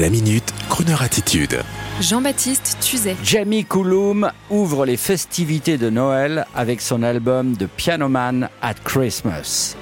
La minute, Kroneur attitude. Jean-Baptiste Tuzet. Jamie Cullum ouvre les festivités de Noël avec son album The Piano Man at Christmas.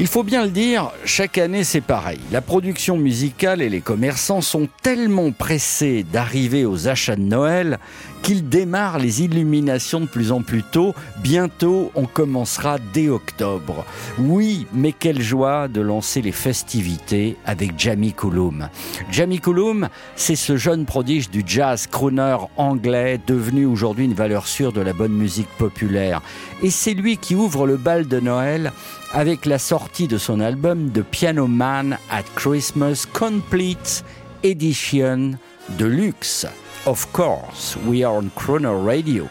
Il faut bien le dire, chaque année c'est pareil. La production musicale et les commerçants sont tellement pressés d'arriver aux achats de Noël qu'ils démarrent les illuminations de plus en plus tôt. Bientôt, on commencera dès octobre. Oui, mais quelle joie de lancer les festivités avec Jamie Cullum. Jamie Cullum, c'est ce jeune prodige du jazz crooner anglais devenu aujourd'hui une valeur sûre de la bonne musique populaire. Et c'est lui qui ouvre le bal de Noël avec la sortie de son album The Piano Man at Christmas Complete Edition de luxe. Of course, we are on Chrono Radio.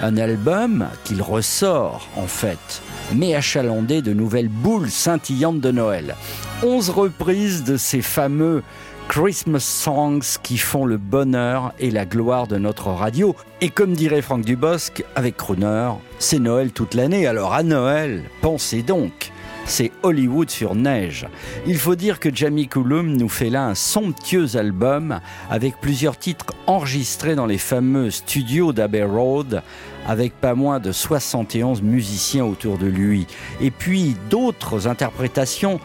Un album qu'il ressort, en fait, mais achalandé de nouvelles boules scintillantes de Noël. Onze reprises de ces fameux Christmas songs qui font le bonheur et la gloire de notre radio. Et comme dirait Franck Dubosc, avec Crooner, c'est Noël toute l'année, alors à Noël, pensez donc c'est Hollywood sur neige. Il faut dire que Jamie Cullum nous fait là un somptueux album avec plusieurs titres enregistrés dans les fameux studios d'Abbey Road avec pas moins de 71 musiciens autour de lui. Et puis d'autres interprétations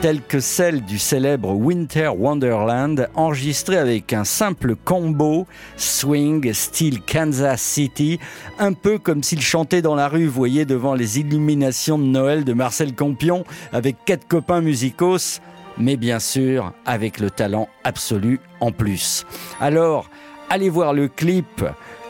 telles que celle du célèbre Winter Wonderland enregistrée avec un simple combo swing style Kansas City, un peu comme s'il chantait dans la rue, vous voyez, devant les illuminations de Noël de Marcel Campion avec quatre copains musicos mais bien sûr avec le talent absolu en plus. Alors, allez voir le clip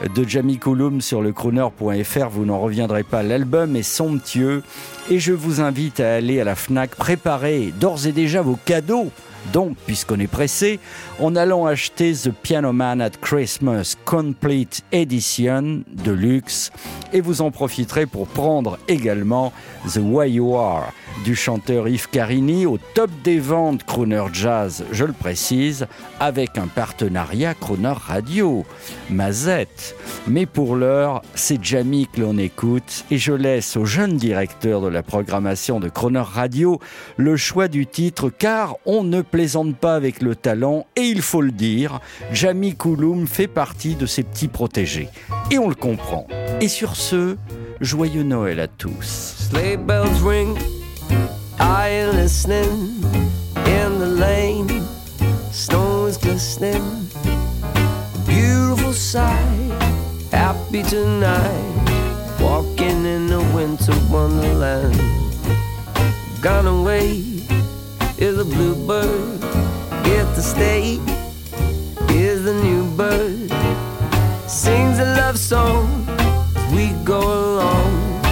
de Jamie Cullum sur le crooner.fr, vous n'en reviendrez pas. L'album est somptueux et je vous invite à aller à la FNAC préparer d'ores et déjà vos cadeaux donc, puisqu'on est pressé, en allant acheter The Piano Man at Christmas Complete Edition de luxe et vous en profiterez pour prendre également The Way You Are du chanteur Yves Carini au top des ventes Crooner Jazz, je le précise, avec un partenariat Crooner Radio, Mazette. Mais pour l'heure, c'est Jamie que l'on écoute et je laisse au jeune directeur de la programmation de Crooner Radio le choix du titre car on ne plaisante pas avec le talent et il faut le dire, Jamie Kouloum fait partie de ses petits protégés. Et on le comprend. Et sur ce, joyeux Noël à tous. Sleigh bells ring, are you listening? In the lane, snow is glistening. Beautiful sight, happy tonight, walking in a winter wonderland. Is the new bird. Sings a love song as we go along,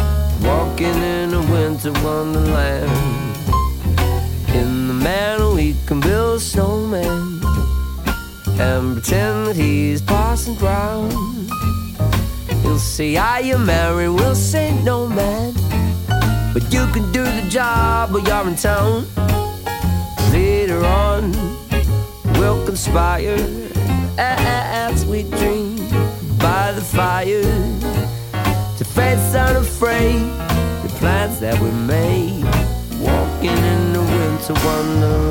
walking in a winter wonderland. In the manor we can build a snowman and pretend that he's passing round. He'll say, Are you married? We'll say, No, man. But you can do the job while you're in town. Later on, we'll conspire as we dream by the fire to face unafraid the plans that we made, walking in the winter wonderland.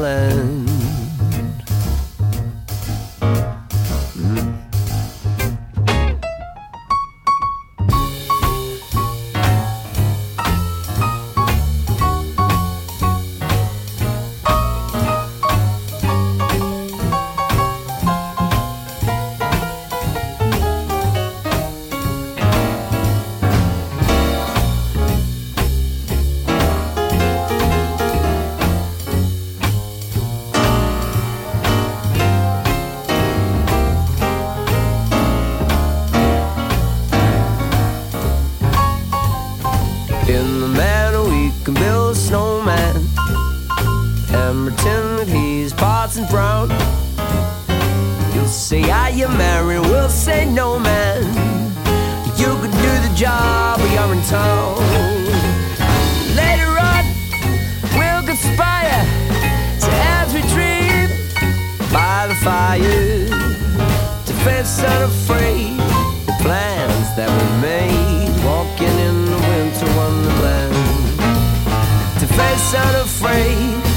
Pretend that he's parts and brown. You'll say, Are you married? We'll say, No, man. You could do the job, but you're in town. Later on, we'll conspire to as we dream by the fire face unafraid the plans that we made, walking in the winter wonderland. To face unafraid